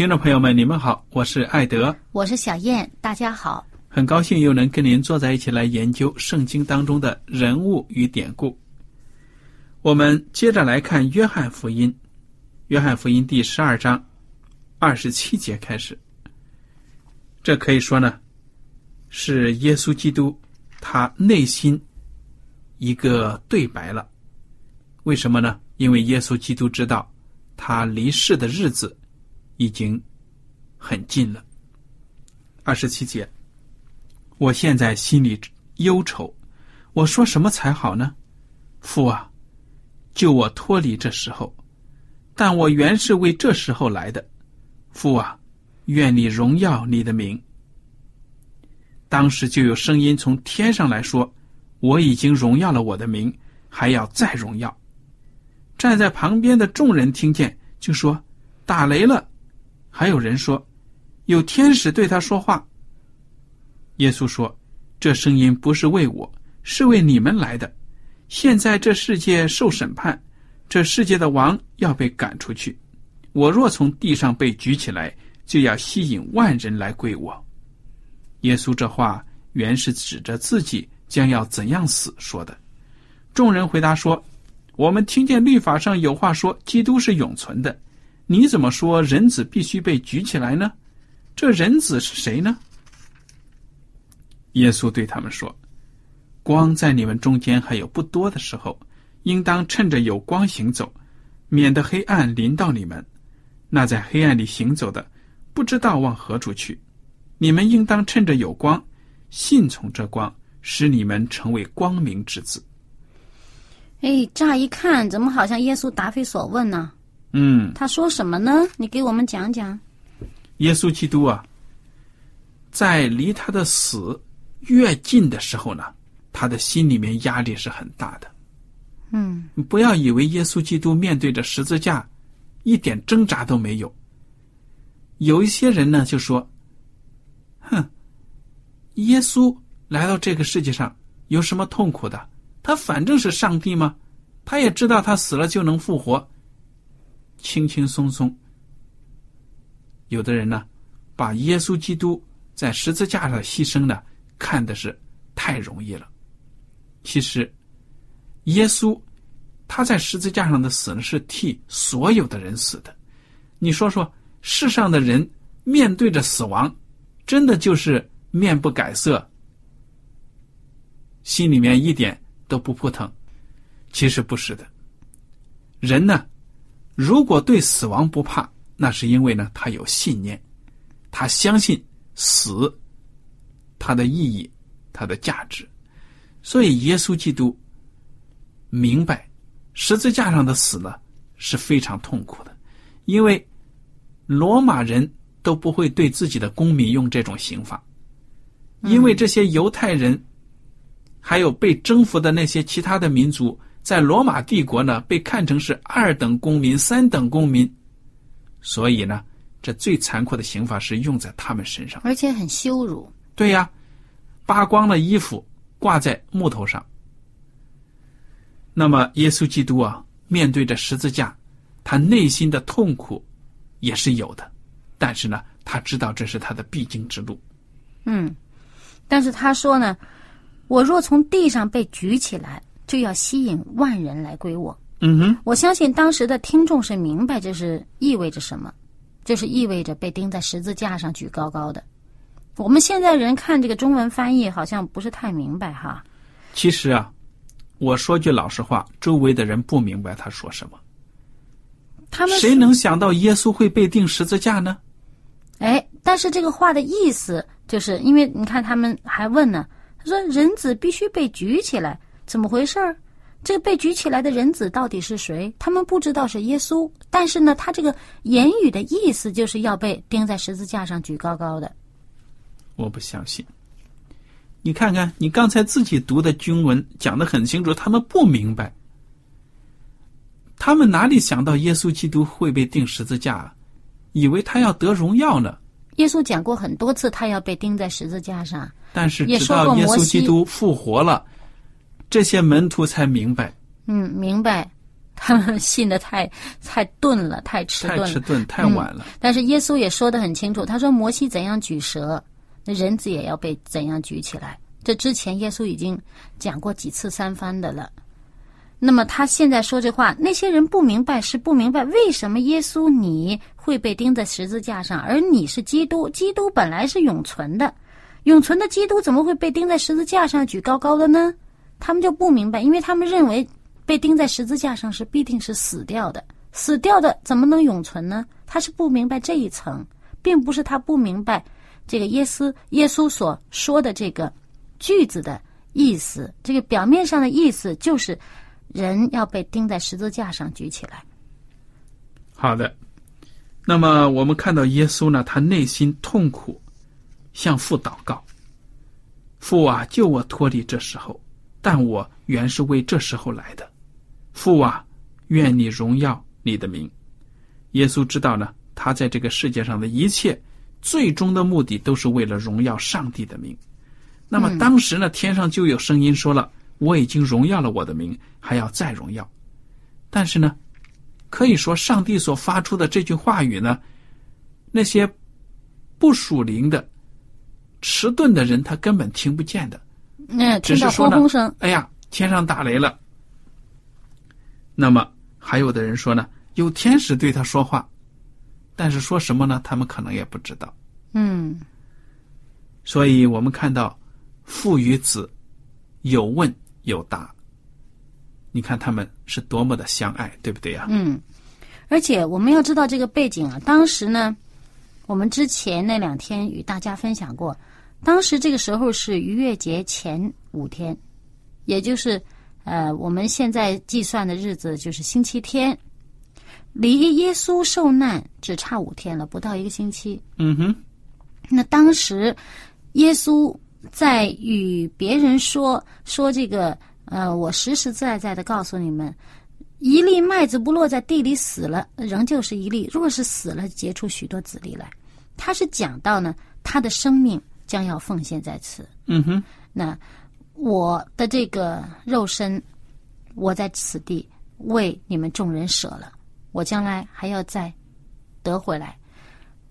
听众朋友们，你们好，我是艾德，我是小燕，大家好，很高兴又能跟您坐在一起来研究圣经当中的人物与典故。我们接着来看《约翰福音》，《约翰福音》第十二章二十七节开始。这可以说呢，是耶稣基督他内心一个对白了。为什么呢？因为耶稣基督知道他离世的日子。已经很近了。二十七节，我现在心里忧愁，我说什么才好呢？父啊，救我脱离这时候！但我原是为这时候来的。父啊，愿你荣耀你的名。当时就有声音从天上来说：“我已经荣耀了我的名，还要再荣耀。”站在旁边的众人听见，就说：“打雷了。”还有人说，有天使对他说话。耶稣说：“这声音不是为我，是为你们来的。现在这世界受审判，这世界的王要被赶出去。我若从地上被举起来，就要吸引万人来归我。”耶稣这话原是指着自己将要怎样死说的。众人回答说：“我们听见律法上有话说，基督是永存的。”你怎么说人子必须被举起来呢？这人子是谁呢？耶稣对他们说：“光在你们中间还有不多的时候，应当趁着有光行走，免得黑暗临到你们。那在黑暗里行走的，不知道往何处去。你们应当趁着有光，信从这光，使你们成为光明之子。”哎，乍一看，怎么好像耶稣答非所问呢？嗯，他说什么呢？你给我们讲讲。耶稣基督啊，在离他的死越近的时候呢，他的心里面压力是很大的。嗯，不要以为耶稣基督面对着十字架一点挣扎都没有。有一些人呢就说：“哼，耶稣来到这个世界上有什么痛苦的？他反正是上帝吗？他也知道他死了就能复活。”轻轻松松，有的人呢，把耶稣基督在十字架上的牺牲呢，看的是太容易了。其实，耶稣他在十字架上的死呢，是替所有的人死的。你说说，世上的人面对着死亡，真的就是面不改色，心里面一点都不扑腾？其实不是的，人呢。如果对死亡不怕，那是因为呢，他有信念，他相信死，它的意义，它的价值。所以耶稣基督明白十字架上的死呢是非常痛苦的，因为罗马人都不会对自己的公民用这种刑法，因为这些犹太人还有被征服的那些其他的民族，在罗马帝国呢被看成是二等公民、三等公民，所以呢，这最残酷的刑罚是用在他们身上。而且很羞辱。对呀，扒光了衣服挂在木头上。那么，耶稣基督啊，面对着十字架，他内心的痛苦也是有的，但是呢，他知道这是他的必经之路。嗯，但是他说呢，我若从地上被举起来，就要吸引万人来归我。嗯哼，我相信当时的听众是明白这是意味着什么，就是意味着被钉在十字架上举高高的。我们现在人看这个中文翻译好像不是太明白哈。其实啊，我说句老实话，周围的人不明白他说什么。他们谁能想到耶稣会被钉十字架呢？哎，但是这个话的意思就是因为你看他们还问呢，他说人子必须被举起来，怎么回事儿？这个被举起来的人子到底是谁？他们不知道是耶稣，但是呢，他这个言语的意思就是要被钉在十字架上举高高的。我不相信。你看看，你刚才自己读的经文讲的很清楚，他们不明白，他们哪里想到耶稣基督会被钉十字架啊？以为他要得荣耀呢。耶稣讲过很多次，他要被钉在十字架上。但是直到耶稣基督复活了，这些门徒才明白，嗯，明白，他们信的太太钝了，太迟钝了。太迟钝，太晚了。但是耶稣也说得很清楚，他说摩西怎样举蛇，那人子也要被怎样举起来。这之前耶稣已经讲过几次三番的了。那么他现在说这话，那些人不明白是不明白为什么耶稣你会被钉在十字架上，而你是基督，基督本来是永存的，永存的基督怎么会被钉在十字架上举高高的呢？他们就不明白，因为他们认为被钉在十字架上是必定是死掉的，死掉的怎么能永存呢？他是不明白这一层，并不是他不明白这个耶稣耶稣所说的这个句子的意思。这个表面上的意思就是人要被钉在十字架上举起来。好的，那么我们看到耶稣呢，他内心痛苦，向父祷告：“父啊，救我脱离这时候！但我原是为这时候来的。父啊，愿你荣耀你的名。”耶稣知道呢，他在这个世界上的一切，最终的目的都是为了荣耀上帝的名。那么当时呢，天上就有声音说了：“我已经荣耀了我的名，还要再荣耀。”但是呢，可以说，上帝所发出的这句话语呢，那些不属灵的、迟钝的人，他根本听不见的。嗯，听到说呢轰轰声，哎呀，天上打雷了。那么还有的人说呢，有天使对他说话，但是说什么呢？他们可能也不知道。嗯，所以我们看到父与子有问有答。你看他们是多么的相爱，对不对呀、嗯，而且我们要知道这个背景啊，当时呢，我们之前那两天与大家分享过，当时这个时候是逾越节前五天，也就是呃我们现在计算的日子就是星期天，离耶稣受难只差五天了，不到一个星期。嗯哼，那当时耶稣在与别人说说这个，呃，我实实在在的告诉你们，一粒麦子不落在地里死了，仍旧是一粒；若是死了，结出许多子粒来。他是讲到呢，他的生命将要奉献在此。嗯哼，那我的这个肉身，我在此地为你们众人舍了，我将来还要再得回来。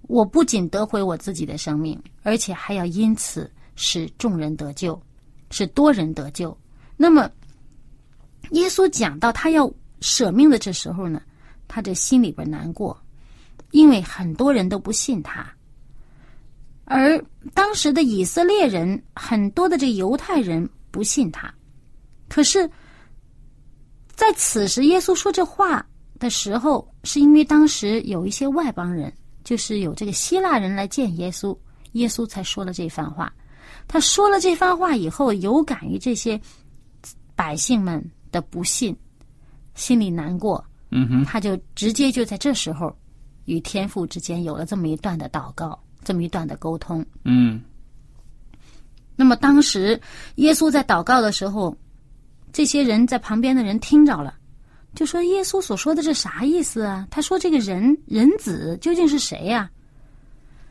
我不仅得回我自己的生命，而且还要因此使众人得救，使多人得救。那么，耶稣讲到他要舍命的这时候呢，他这心里边难过，因为很多人都不信他。而当时的以色列人，很多的这犹太人不信他，可是，在此时耶稣说这话的时候，是因为当时有一些外邦人，就是有这个希腊人来见耶稣，耶稣才说了这番话。他说了这番话以后，有感于这些百姓们的不信，心里难过，嗯哼，他就直接就在这时候，与天父之间有了这么一段的祷告，这么一段的沟通。嗯那么当时耶稣在祷告的时候，这些人在旁边的人听着了，就说：“耶稣所说的这啥意思啊？他说这个人人子究竟是谁呀？”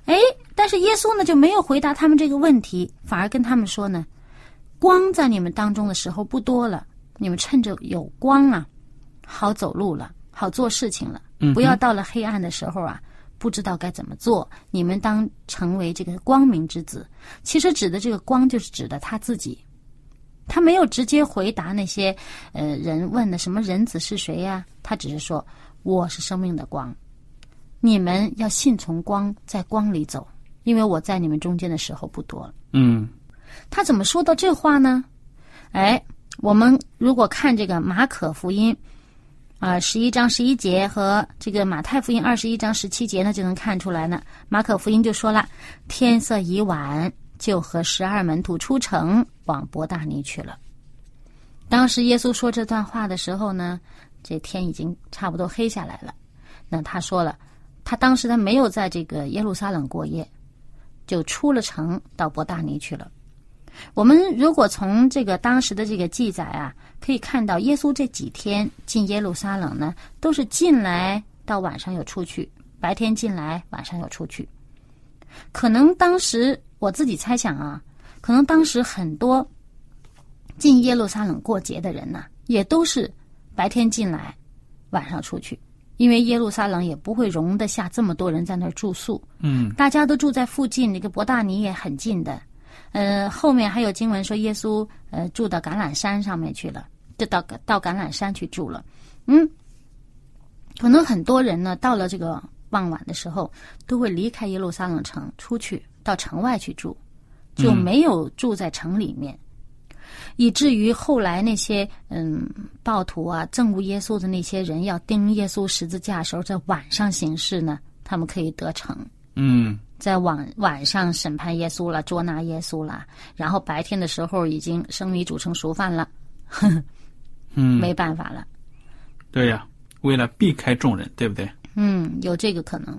哎，但是耶稣呢就没有回答他们这个问题，反而跟他们说呢：“光在你们当中的时候不多了，你们趁着有光啊，好走路了，好做事情了，不要到了黑暗的时候啊。”不知道该怎么做，你们当成为这个光明之子。其实指的这个光，就是指的他自己。他没有直接回答那些呃人问的什么人子是谁呀？他只是说我是生命的光，你们要信从光，在光里走，因为我在你们中间的时候不多了。嗯，他怎么说到这话呢？哎，我们如果看这个马可福音。啊，十一章十一节和这个马太福音二十一章十七节呢，就能看出来呢。马可福音就说了：“天色已晚，就和十二门徒出城往伯大尼去了。”当时耶稣说这段话的时候呢，这天已经差不多黑下来了。那他说了，他当时他没有在这个耶路撒冷过夜，就出了城到伯大尼去了。我们如果从这个当时的这个记载啊，可以看到耶稣这几天进耶路撒冷呢，都是进来到晚上又出去，白天进来，晚上又出去。可能当时我自己猜想啊，可能当时很多进耶路撒冷过节的人呢，也都是白天进来，晚上出去，因为耶路撒冷也不会容得下这么多人在那儿住宿。嗯，大家都住在附近，那个伯大尼也很近的。呃，后面还有经文说，耶稣呃住到橄榄山上面去了，就到到橄榄山去住了。嗯，可能很多人呢，到了这个傍晚的时候，都会离开耶路撒冷城，出去到城外去住，就没有住在城里面，以至于后来那些嗯暴徒啊憎恶耶稣的那些人要钉耶稣十字架时候，在晚上行事呢，他们可以得逞。嗯。在晚晚上审判耶稣了，捉拿耶稣了，然后白天的时候已经生米煮成熟饭了，嗯，没办法了。对呀，为了避开众人，对不对？嗯，有这个可能。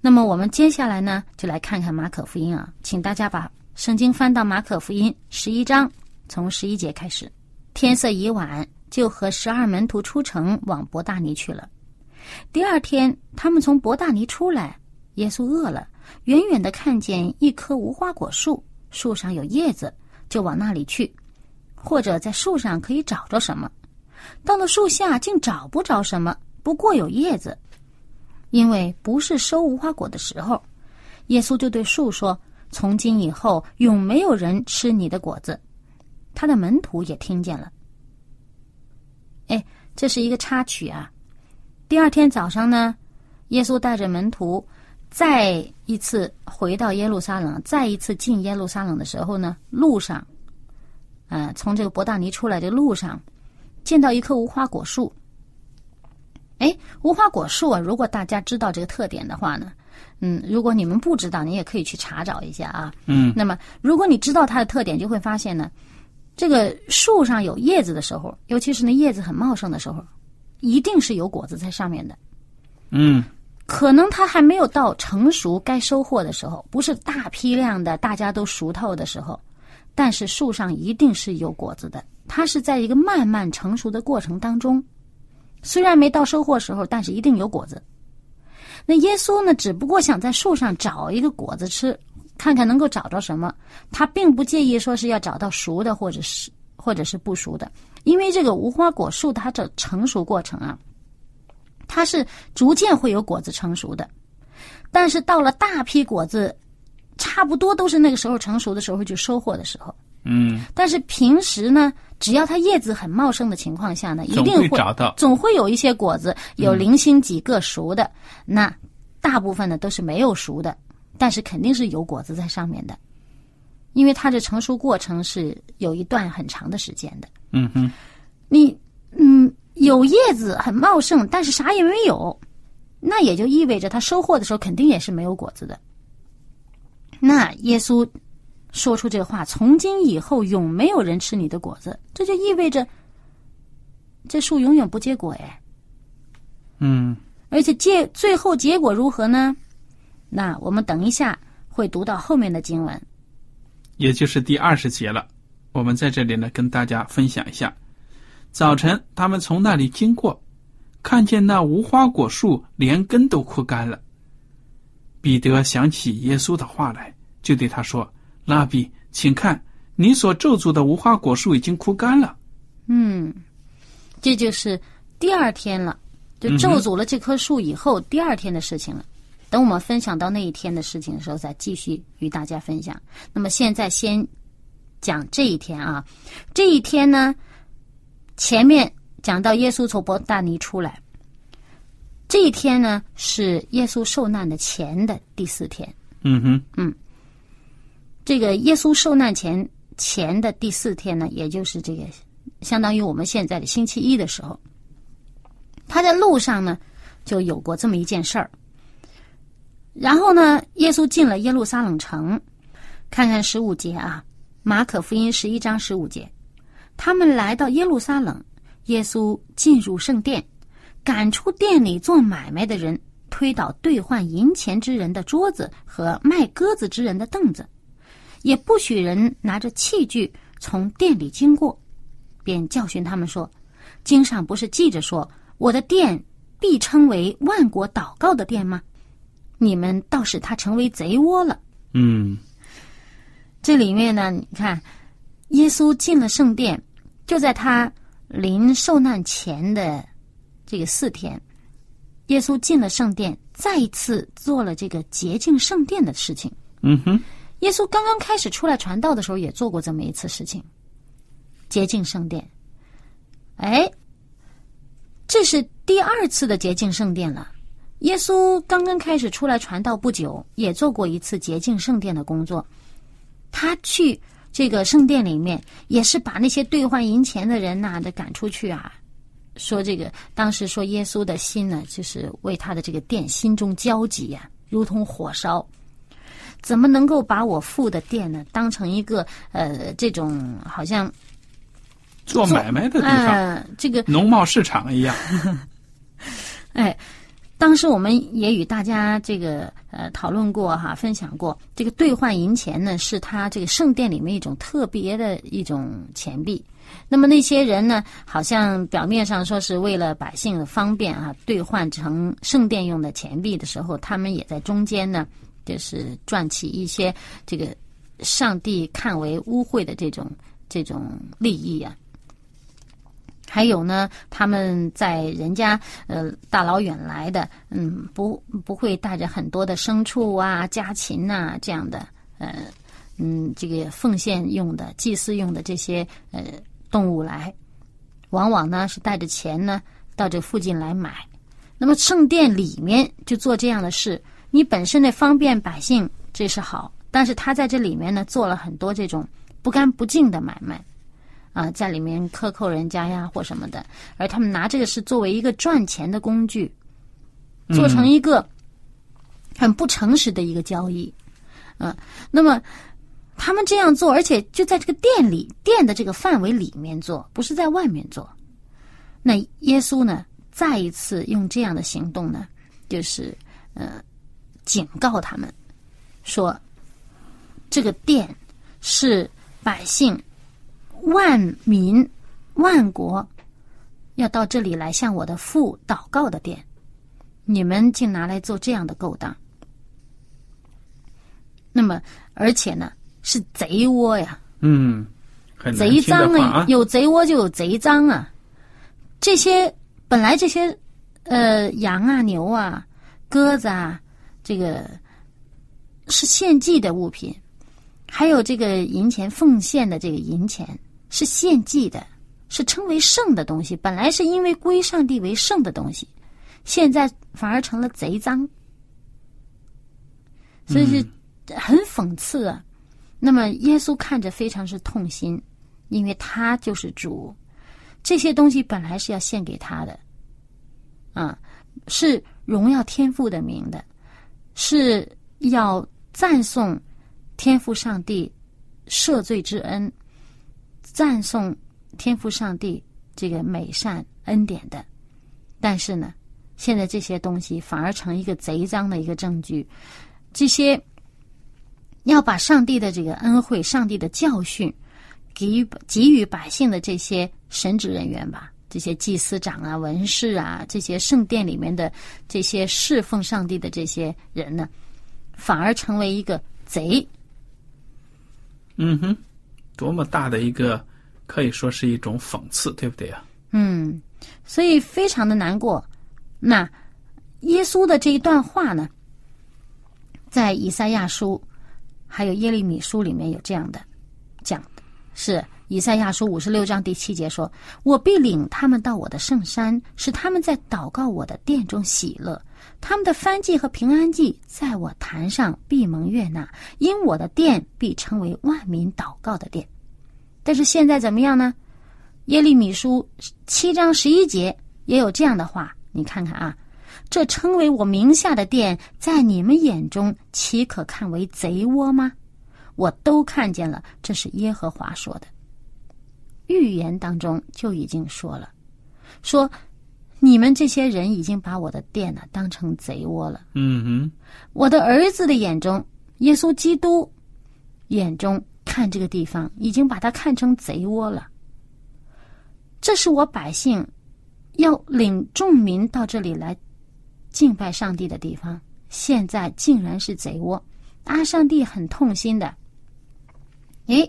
那么我们接下来呢，就来看看马可福音啊，请大家把圣经翻到马可福音十一章，从十一节开始。天色已晚，就和十二门徒出城往伯大尼去了。第二天，他们从伯大尼出来。耶稣饿了，远远的看见一棵无花果树，树上有叶子，就往那里去，或者在树上可以找着什么。到了树下，竟找不着什么，不过有叶子，因为不是收无花果的时候。耶稣就对树说：“从今以后，永没有人吃你的果子。”他的门徒也听见了。哎，这是一个插曲啊。第二天早上呢，耶稣带着门徒。再一次回到耶路撒冷，再一次进耶路撒冷的时候呢，路上，呃，从这个伯大尼出来的路上，见到一棵无花果树。哎，无花果树啊，如果大家知道这个特点的话呢，嗯，如果你们不知道，你也可以去查找一下啊。嗯。那么，如果你知道它的特点，就会发现呢，这个树上有叶子的时候，尤其是那叶子很茂盛的时候，一定是有果子在上面的。嗯。可能它还没有到成熟该收获的时候，不是大批量的大家都熟透的时候，但是树上一定是有果子的。它是在一个慢慢成熟的过程当中，虽然没到收获时候，但是一定有果子。那耶稣呢，只不过想在树上找一个果子吃，看看能够找着什么。他并不介意说是要找到熟的，或者是或者是不熟的，因为这个无花果树它的成熟过程啊。它是逐渐会有果子成熟的，但是到了大批果子，差不多都是那个时候成熟的时候就收获的时候。嗯。但是平时呢，只要它叶子很茂盛的情况下呢，一定会找到，总会有一些果子，有零星几个熟的。那大部分呢都是没有熟的，但是肯定是有果子在上面的，因为它的成熟过程是有一段很长的时间的。嗯哼，你嗯。有叶子很茂盛，但是啥也没有，那也就意味着他收获的时候肯定也是没有果子的。那耶稣说出这话：“从今以后，永没有人吃你的果子。”这就意味着这树永远不结果哎。嗯，而且结最后结果如何呢？那我们等一下会读到后面的经文。也就是第二十节了。我们在这里呢，跟大家分享一下：早晨，他们从那里经过，看见那无花果树连根都枯干了。彼得想起耶稣的话来，就对他说：“拉比，请看，你所咒诅的无花果树已经枯干了。”嗯，这就是第二天了，就咒诅了这棵树以后，第二天的事情了。等我们分享到那一天的事情的时候，再继续与大家分享。那么现在先讲这一天啊，这一天呢，前面讲到耶稣从伯大尼出来，这一天呢是耶稣受难的前的第四天。嗯哼，嗯，这个耶稣受难前前的第四天呢，也就是这个相当于我们现在的星期一的时候，他在路上呢就有过这么一件事儿。然后呢，耶稣进了耶路撒冷城，看看十五节啊，《马可福音》十一章十五节，他们来到耶路撒冷，耶稣进入圣殿，赶出店里做买卖的人，推倒兑换银钱之人的桌子和卖鸽子之人的凳子，也不许人拿着器具从店里经过，便教训他们说：“经上不是记着说，我的店必称为万国祷告的殿吗？”你们倒使他成为贼窝了。嗯，这里面呢，你看，耶稣进了圣殿，就在他临受难前的这个四天，耶稣进了圣殿，再一次做了这个洁净圣殿的事情。嗯哼，耶稣刚刚开始出来传道的时候，也做过这么一次事情，洁净圣殿。哎，这是第二次的洁净圣殿了。耶稣刚刚开始出来传道不久，也做过一次洁净圣殿的工作。他去这个圣殿里面，也是把那些兑换银钱的人呐的赶出去啊。说这个当时说耶稣的心呢，就是为他的这个殿心中焦急呀，如同火烧。怎么能够把我父的殿呢当成一个呃这种好像做买卖的地方，这个农贸市场一样？哎。当时我们也与大家这个呃讨论过哈，分享过这个兑换银钱呢，是他这个圣殿里面一种特别的一种钱币。那么那些人呢，好像表面上说是为了百姓的方便啊，兑换成圣殿用的钱币的时候，他们也在中间呢，就是赚取一些这个上帝看为污秽的这种这种利益啊。还有呢，他们在人家呃大老远来的，嗯，不不会带着很多的牲畜啊、家禽呐这样的，呃，嗯，这个奉献用的、祭祀用的这些呃动物来，往往呢是带着钱呢到这附近来买。那么圣殿里面就做这样的事，你本身呢方便百姓这是好，但是他在这里面呢做了很多这种不干不净的买卖。啊，在里面克扣人家呀，或什么的，而他们拿这个是作为一个赚钱的工具，做成一个很不诚实的一个交易，嗯，那么他们这样做，而且就在这个店里店的这个范围里面做，不是在外面做。那耶稣呢，再一次用这样的行动呢，就是呃，警告他们说，这个店是百姓。万民、万国要到这里来向我的父祷告的殿，你们竟拿来做这样的勾当。那么，而且呢，是贼窝呀！嗯，贼脏啊！有贼窝就有贼脏啊！这些本来这些呃羊啊、牛啊、鸽子啊，这个是献祭的物品，还有这个银钱奉献的这个银钱。是献祭的，是称为圣的东西。本来是因为归上帝为圣的东西，现在反而成了贼赃，所以是很讽刺啊。那么耶稣看着非常是痛心，因为他就是主，这些东西本来是要献给他的，啊，是荣耀天父的名的，是要赞颂天父上帝赦罪之恩。赞颂天赋上帝这个美善恩典的，但是呢，现在这些东西反而成一个贼赃的一个证据。这些要把上帝的这个恩惠、上帝的教训给予给予百姓的这些神职人员吧，这些祭司长啊、文士啊，这些圣殿里面的这些侍奉上帝的这些人呢，反而成为一个贼。嗯哼，多么大的一个，可以说是一种讽刺，对不对啊？嗯，所以非常的难过。那耶稣的这一段话呢，在以赛亚书还有耶利米书里面有这样的讲的，是以赛亚书五十六章第七节说：“我必领他们到我的圣山，使他们在祷告我的殿中喜乐。他们的翻祭和平安祭在我坛上闭蒙悦纳，因我的殿必称为万民祷告的殿。”但是现在怎么样呢？耶利米书七章十一节也有这样的话，你看看啊，这称为我名下的殿，在你们眼中岂可看为贼窝吗？我都看见了，这是耶和华说的。预言当中就已经说了，说你们这些人已经把我的殿呢当成贼窝了。嗯哼，我的儿子的眼中，耶稣基督眼中看这个地方，已经把它看成贼窝了。这是我百姓要领众民到这里来敬拜上帝的地方，现在竟然是贼窝，啊！上帝很痛心的。诶，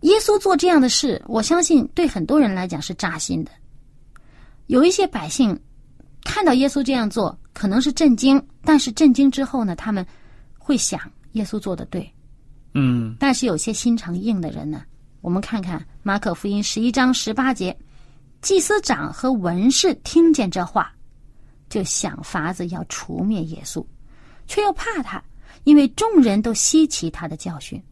耶稣做这样的事，我相信对很多人来讲是扎心的。有一些百姓看到耶稣这样做，可能是震惊，但是震惊之后呢，他们会想耶稣做的对。嗯但是有些心肠硬的人呢，我们看看马可福音十一章十八节，祭司长和文士听见这话，就想法子要除灭耶稣，却又怕他，因为众人都稀奇他的教训。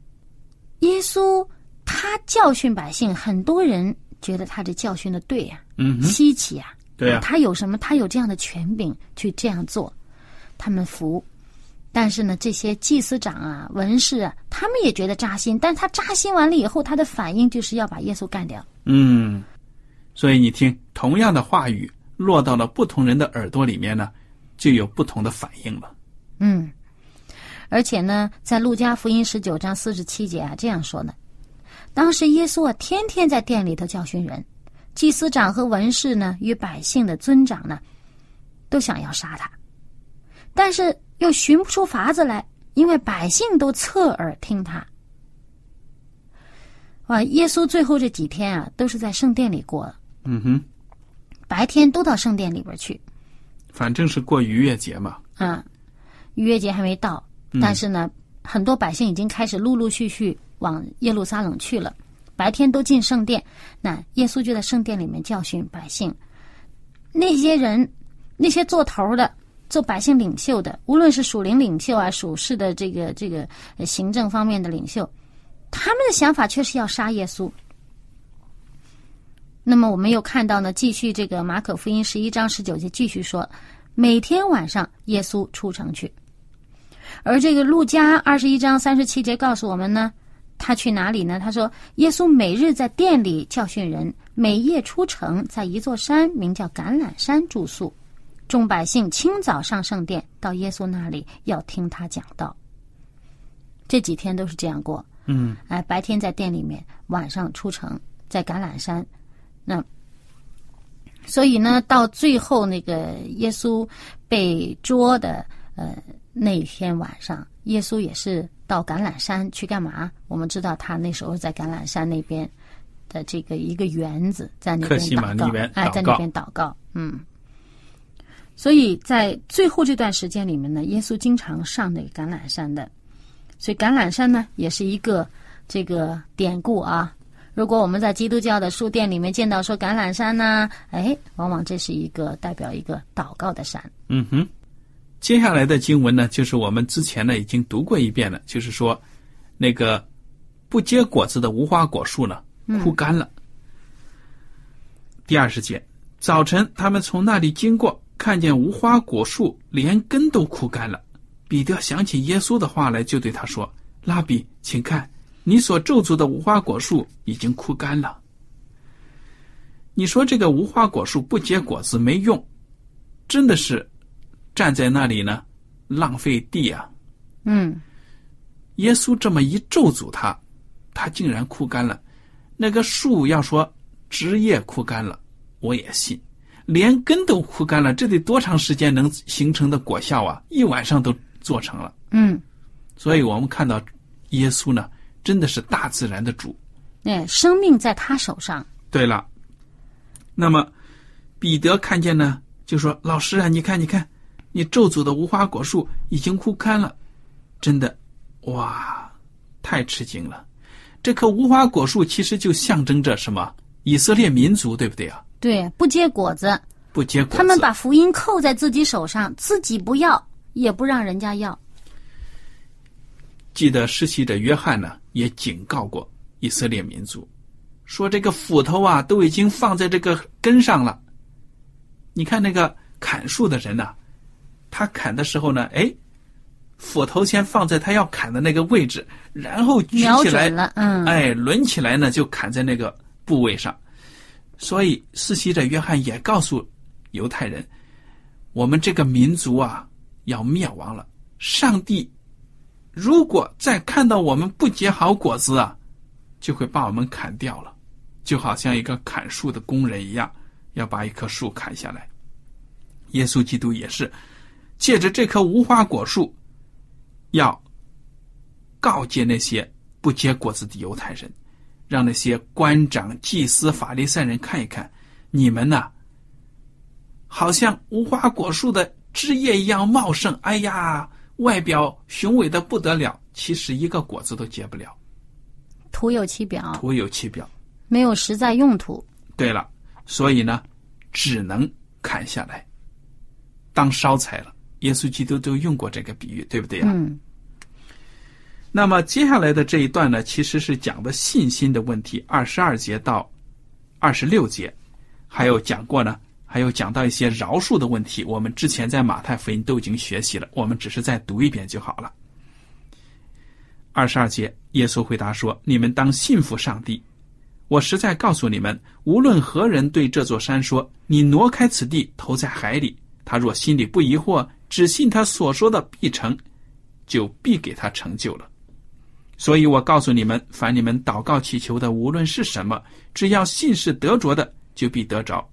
耶稣他教训百姓，很多人觉得他这教训的对呀、嗯，稀奇呀、对呀、他有什么？他有这样的权柄去这样做，他们服。但是呢，这些祭司长啊、文士啊，他们也觉得扎心。但他扎心完了以后，他的反应就是要把耶稣干掉。嗯，所以你听，同样的话语落到了不同人的耳朵里面呢，就有不同的反应了。嗯，而且呢，在路加福音十九章四十七节啊这样说呢：当时耶稣啊，天天在店里头教训人，祭司长和文士呢，与百姓的尊长呢，都想要杀他，但是又寻不出法子来，因为百姓都侧耳听他。啊，耶稣最后这几天啊，都是在圣殿里过的，嗯哼，白天都到圣殿里边去。反正是过逾越节嘛。嗯，逾越节还没到，但是呢，很多百姓已经开始陆陆续续往耶路撒冷去了。白天都进圣殿，那耶稣就在圣殿里面教训百姓。那些人，那些做头的、做百姓领袖的，无论是属灵领袖啊、属世的这个这个行政方面的领袖，他们的想法却是要杀耶稣。那么我们又看到呢，继续这个马可福音十一章十九节继续说，每天晚上耶稣出城去，而这个路加二十一章三十七节告诉我们呢，他去哪里呢？他说，耶稣每日在店里教训人，每夜出城，在一座山名叫橄榄山住宿。众百姓清早上圣殿，到耶稣那里要听他讲道。这几天都是这样过，嗯哎，白天在店里面，晚上出城，在橄榄山。那所以呢，到最后那个耶稣被捉的呃那天晚上，耶稣也是到橄榄山去干嘛？我们知道他那时候在橄榄山那边的这个一个园子，在那边祷告哎，在那边祷告，嗯。所以在最后这段时间里面呢，耶稣经常上那个橄榄山的，所以橄榄山呢也是一个这个典故啊。如果我们在基督教的书店里面见到说橄榄山呢，哎，往往这是一个代表一个祷告的山。嗯哼，接下来的经文呢，就是我们之前呢已经读过一遍了，就是说，那个不结果子的无花果树呢枯干了。第二十节，早晨他们从那里经过，看见无花果树连根都枯干了。彼得想起耶稣的话来，就对他说：“拉比，请看，你所咒诅的无花果树已经枯干了。”你说这个无花果树不结果子没用，真的是站在那里呢，浪费地啊！嗯耶稣这么一咒诅他，他竟然枯干了。那个树要说枝叶枯干了，我也信。连根都枯干了，这得多长时间能形成的果效啊？一晚上都做成了。嗯，所以我们看到耶稣呢，真的是大自然的主。哎，生命在他手上。对了，那么彼得看见呢，就说：“老师啊，你看，你看，你咒诅的无花果树已经枯干了，真的，哇，太吃惊了！这棵无花果树其实就象征着什么？以色列民族，对不对啊？对，不结果子，不结果子。他们把福音扣在自己手上，自己不要，也不让人家要。记得施洗者约翰呢，也警告过以色列民族。”说这个斧头啊，都已经放在这个根上了。你看那个砍树的人呐，他砍的时候呢，哎，斧头先放在他要砍的那个位置，然后举起来，嗯，哎，抡起来呢，就砍在那个部位上。所以，世袭者约翰也告诉犹太人，我们这个民族啊要灭亡了。上帝如果再看到我们不结好果子啊，就会把我们砍掉了。就好像一个砍树的工人一样，要把一棵树砍下来。耶稣基督也是借着这棵无花果树，要告诫那些不结果子的犹太人，让那些官长、祭司、法利赛人看一看，你们呐，好像无花果树的枝叶一样茂盛。哎呀，外表雄伟的不得了，其实一个果子都结不了，徒有其表。徒有其表。没有实在用途。对了，所以呢，只能砍下来当烧柴了。耶稣基督都用过这个比喻，对不对呀？嗯。那么接下来的这一段呢，其实是讲的信心的问题，二十二节到二十六节，还有讲过呢，还有讲到一些饶恕的问题。我们之前在马太福音都已经学习了，我们只是再读一遍就好了。二十二节，耶稣回答说：“你们当信服上帝。”我实在告诉你们，无论何人对这座山说：“你挪开此地，投在海里。”他若心里不疑惑，只信他所说的必成，就必给他成就了。所以我告诉你们，凡你们祷告祈求的，无论是什么，只要信是得着的，就必得着。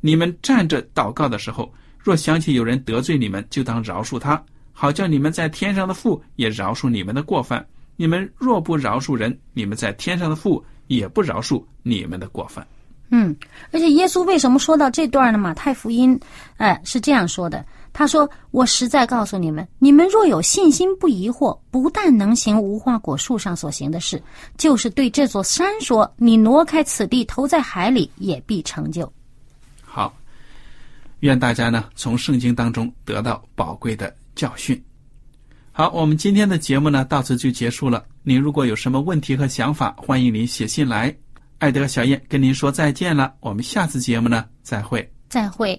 你们站着祷告的时候，若想起有人得罪你们，就当饶恕他，好叫你们在天上的父也饶恕你们的过犯。你们若不饶恕人，你们在天上的父。也不饶恕你们的过犯。嗯，而且耶稣为什么说到这段呢？马太福音，哎，是这样说的：他说，我实在告诉你们，你们若有信心不疑惑，不但能行无花果树上所行的事，就是对这座山说：“你挪开此地，投在海里，也必成就。”好，愿大家呢从圣经当中得到宝贵的教训。好，我们今天的节目呢到此就结束了。您如果有什么问题和想法，欢迎您写信来。艾德小燕跟您说再见了，我们下次节目呢再会。再会。